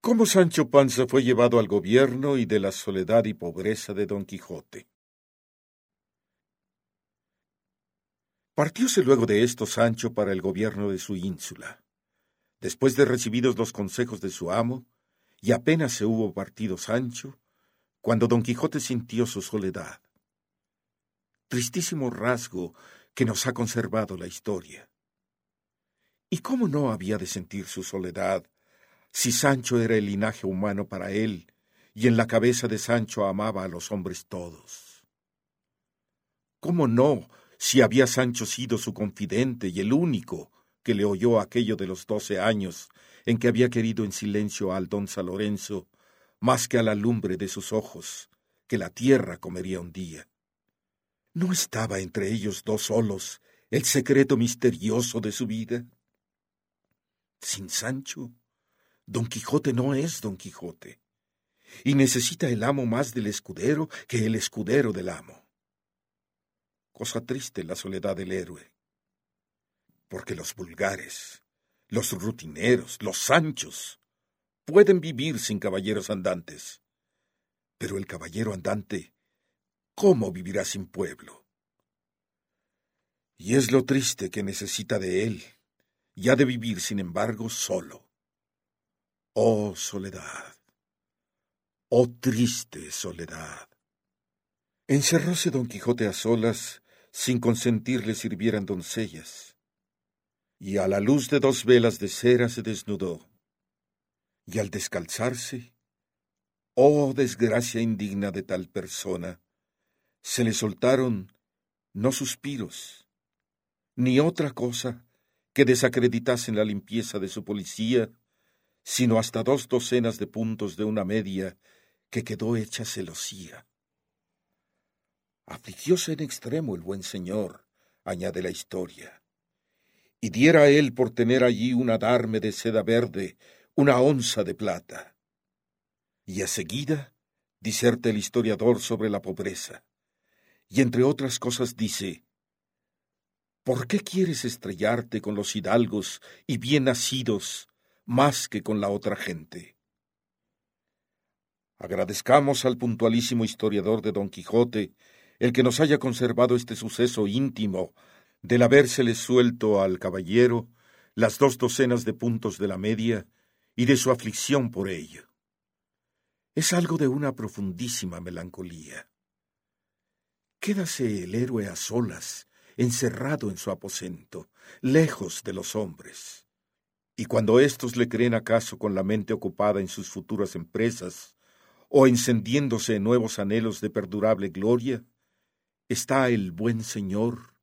cómo Sancho Panza fue llevado al gobierno y de la soledad y pobreza de Don Quijote. Partióse luego de esto Sancho para el gobierno de su ínsula. Después de recibidos los consejos de su amo, y apenas se hubo partido Sancho, cuando Don Quijote sintió su soledad. Tristísimo rasgo que nos ha conservado la historia. ¿Y cómo no había de sentir su soledad si Sancho era el linaje humano para él, y en la cabeza de Sancho amaba a los hombres todos. ¿Cómo no, si había Sancho sido su confidente y el único que le oyó aquello de los doce años en que había querido en silencio al don San Lorenzo, más que a la lumbre de sus ojos, que la tierra comería un día? ¿No estaba entre ellos dos solos el secreto misterioso de su vida? Sin Sancho, Don Quijote no es Don Quijote, y necesita el amo más del escudero que el escudero del amo. Cosa triste la soledad del héroe, porque los vulgares, los rutineros, los sanchos, pueden vivir sin caballeros andantes, pero el caballero andante, ¿cómo vivirá sin pueblo? Y es lo triste que necesita de él, y ha de vivir, sin embargo, solo. Oh soledad, oh triste soledad. Encerróse don Quijote a solas, sin consentir le sirvieran doncellas, y a la luz de dos velas de cera se desnudó, y al descalzarse, oh desgracia indigna de tal persona, se le soltaron no suspiros, ni otra cosa que desacreditasen la limpieza de su policía, sino hasta dos docenas de puntos de una media que quedó hecha celosía. Afligióse en extremo el buen señor, añade la historia, y diera él por tener allí un adarme de seda verde, una onza de plata. Y a seguida diserta el historiador sobre la pobreza, y entre otras cosas dice, ¿Por qué quieres estrellarte con los hidalgos y bien nacidos más que con la otra gente. Agradezcamos al puntualísimo historiador de Don Quijote el que nos haya conservado este suceso íntimo del habérsele suelto al caballero las dos docenas de puntos de la media y de su aflicción por ello. Es algo de una profundísima melancolía. Quédase el héroe a solas, encerrado en su aposento, lejos de los hombres. Y cuando éstos le creen acaso con la mente ocupada en sus futuras empresas, o encendiéndose en nuevos anhelos de perdurable gloria, está el buen Señor,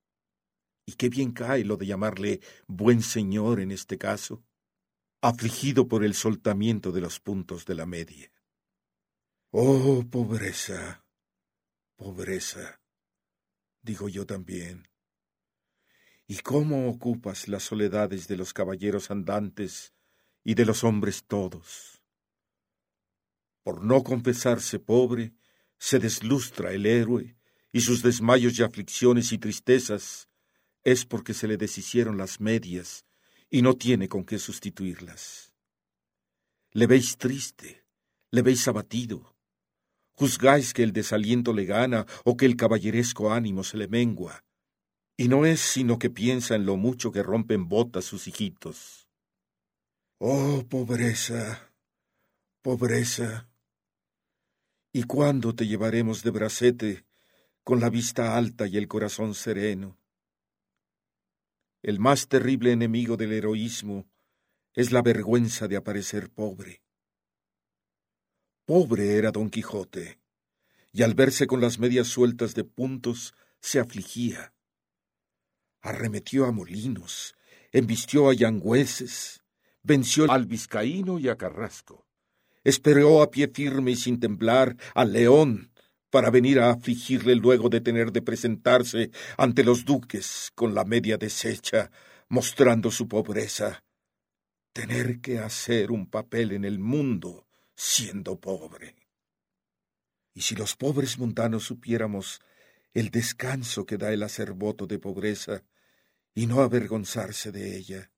y qué bien cae lo de llamarle buen Señor en este caso, afligido por el soltamiento de los puntos de la media. Oh, pobreza, pobreza, digo yo también. ¿Y cómo ocupas las soledades de los caballeros andantes y de los hombres todos? Por no confesarse pobre, se deslustra el héroe, y sus desmayos y aflicciones y tristezas es porque se le deshicieron las medias y no tiene con qué sustituirlas. Le veis triste, le veis abatido, juzgáis que el desaliento le gana o que el caballeresco ánimo se le mengua, y no es sino que piensa en lo mucho que rompen botas sus hijitos. Oh, pobreza, pobreza. ¿Y cuándo te llevaremos de bracete con la vista alta y el corazón sereno? El más terrible enemigo del heroísmo es la vergüenza de aparecer pobre. Pobre era don Quijote, y al verse con las medias sueltas de puntos se afligía arremetió a molinos, embistió a yangüeses, venció al vizcaíno y a Carrasco, esperó a pie firme y sin temblar al león para venir a afligirle luego de tener de presentarse ante los duques con la media deshecha, mostrando su pobreza. Tener que hacer un papel en el mundo siendo pobre. Y si los pobres mundanos supiéramos el descanso que da el hacer voto de pobreza, y no avergonzarse de ella.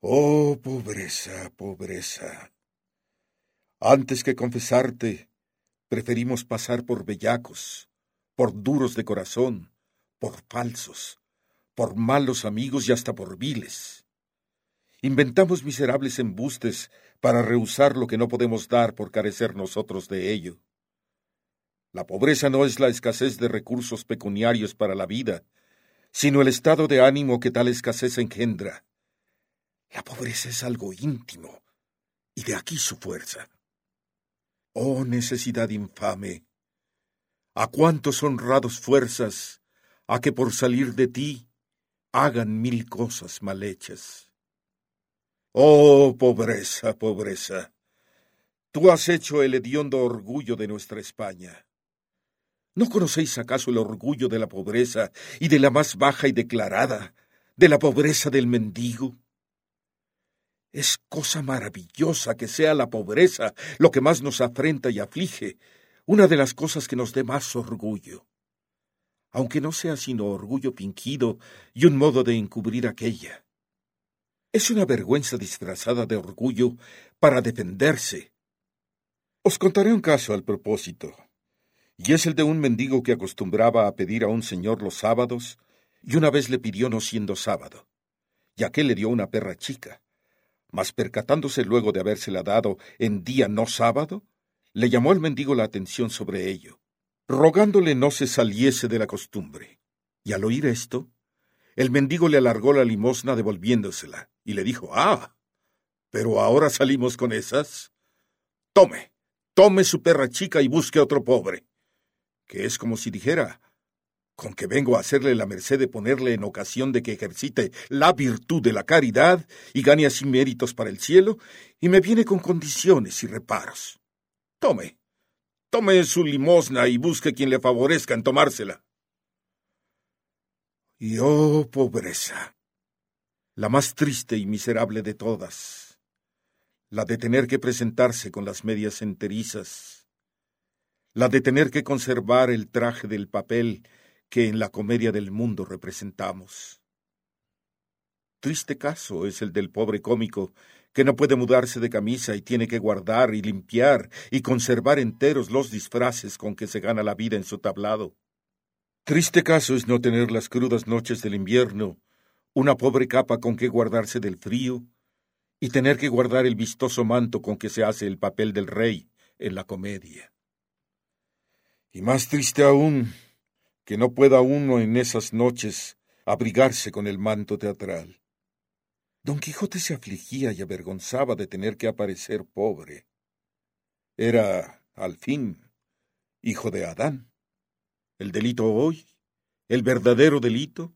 Oh, pobreza, pobreza. Antes que confesarte, preferimos pasar por bellacos, por duros de corazón, por falsos, por malos amigos y hasta por viles. Inventamos miserables embustes para rehusar lo que no podemos dar por carecer nosotros de ello. La pobreza no es la escasez de recursos pecuniarios para la vida, sino el estado de ánimo que tal escasez engendra. La pobreza es algo íntimo, y de aquí su fuerza. Oh necesidad infame, a cuántos honrados fuerzas, a que por salir de ti hagan mil cosas mal hechas. Oh, pobreza, pobreza, tú has hecho el hediondo orgullo de nuestra España. ¿No conocéis acaso el orgullo de la pobreza y de la más baja y declarada, de la pobreza del mendigo? Es cosa maravillosa que sea la pobreza lo que más nos afrenta y aflige, una de las cosas que nos dé más orgullo aunque no sea sino orgullo fingido y un modo de encubrir aquella. Es una vergüenza disfrazada de orgullo para defenderse. Os contaré un caso al propósito, y es el de un mendigo que acostumbraba a pedir a un señor los sábados, y una vez le pidió no siendo sábado, y aquel le dio una perra chica, mas percatándose luego de habérsela dado en día no sábado, le llamó al mendigo la atención sobre ello rogándole no se saliese de la costumbre. Y al oír esto, el mendigo le alargó la limosna devolviéndosela, y le dijo, Ah, pero ahora salimos con esas. Tome, tome su perra chica y busque otro pobre. Que es como si dijera, con que vengo a hacerle la merced de ponerle en ocasión de que ejercite la virtud de la caridad y gane así méritos para el cielo, y me viene con condiciones y reparos. Tome, Tome su limosna y busque quien le favorezca en tomársela. Y oh pobreza, la más triste y miserable de todas, la de tener que presentarse con las medias enterizas, la de tener que conservar el traje del papel que en la comedia del mundo representamos. Triste caso es el del pobre cómico que no puede mudarse de camisa y tiene que guardar y limpiar y conservar enteros los disfraces con que se gana la vida en su tablado. Triste caso es no tener las crudas noches del invierno, una pobre capa con que guardarse del frío, y tener que guardar el vistoso manto con que se hace el papel del rey en la comedia. Y más triste aún, que no pueda uno en esas noches abrigarse con el manto teatral. Don Quijote se afligía y avergonzaba de tener que aparecer pobre. Era, al fin, hijo de Adán. El delito hoy, el verdadero delito,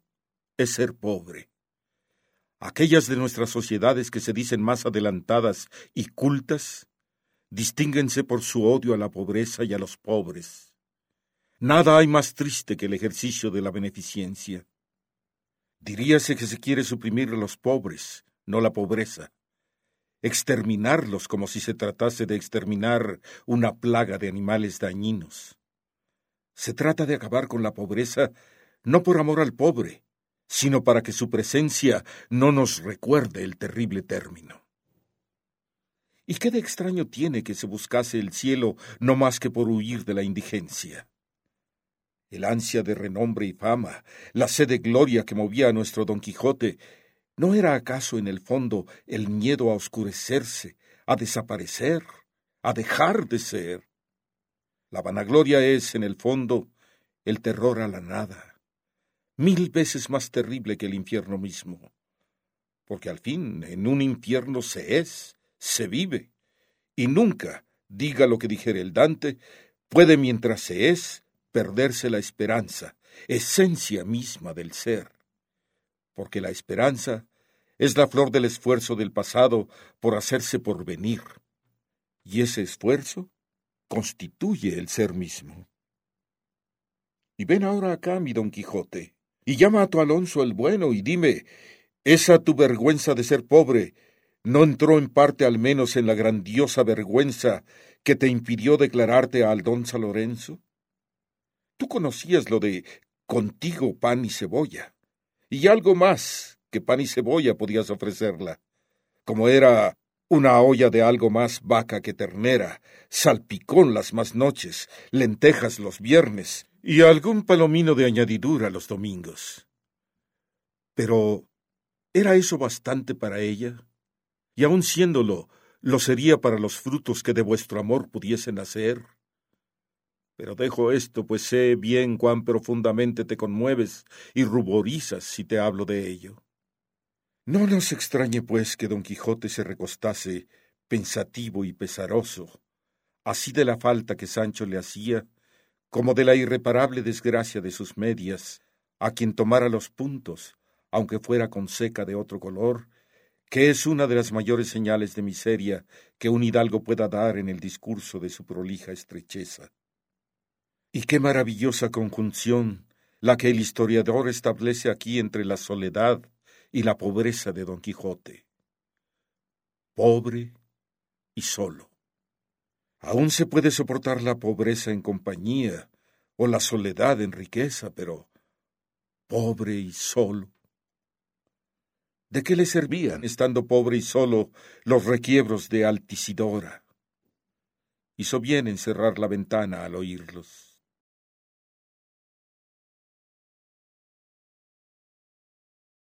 es ser pobre. Aquellas de nuestras sociedades que se dicen más adelantadas y cultas, distínguense por su odio a la pobreza y a los pobres. Nada hay más triste que el ejercicio de la beneficencia. Diríase que se quiere suprimir a los pobres, no la pobreza. Exterminarlos como si se tratase de exterminar una plaga de animales dañinos. Se trata de acabar con la pobreza no por amor al pobre, sino para que su presencia no nos recuerde el terrible término. ¿Y qué de extraño tiene que se buscase el cielo no más que por huir de la indigencia? El ansia de renombre y fama, la sed de gloria que movía a nuestro Don Quijote, ¿no era acaso en el fondo el miedo a oscurecerse, a desaparecer, a dejar de ser? La vanagloria es, en el fondo, el terror a la nada, mil veces más terrible que el infierno mismo, porque al fin en un infierno se es, se vive, y nunca, diga lo que dijere el Dante, puede mientras se es perderse la esperanza, esencia misma del ser, porque la esperanza es la flor del esfuerzo del pasado por hacerse por venir, y ese esfuerzo constituye el ser mismo. Y ven ahora acá, mi don Quijote, y llama a tu Alonso el bueno, y dime, ¿esa tu vergüenza de ser pobre no entró en parte al menos en la grandiosa vergüenza que te impidió declararte a Aldonza Lorenzo? Tú conocías lo de contigo pan y cebolla, y algo más que pan y cebolla podías ofrecerla, como era una olla de algo más vaca que ternera, salpicón las más noches, lentejas los viernes y algún palomino de añadidura los domingos. Pero, ¿era eso bastante para ella? Y aun siéndolo, ¿lo sería para los frutos que de vuestro amor pudiesen nacer? Pero dejo esto, pues sé bien cuán profundamente te conmueves y ruborizas si te hablo de ello. No nos extrañe, pues, que don Quijote se recostase pensativo y pesaroso, así de la falta que Sancho le hacía, como de la irreparable desgracia de sus medias, a quien tomara los puntos, aunque fuera con seca de otro color, que es una de las mayores señales de miseria que un hidalgo pueda dar en el discurso de su prolija estrecheza. Y qué maravillosa conjunción la que el historiador establece aquí entre la soledad y la pobreza de Don Quijote. Pobre y solo. Aún se puede soportar la pobreza en compañía o la soledad en riqueza, pero pobre y solo. ¿De qué le servían, estando pobre y solo, los requiebros de Altisidora? Hizo bien en cerrar la ventana al oírlos.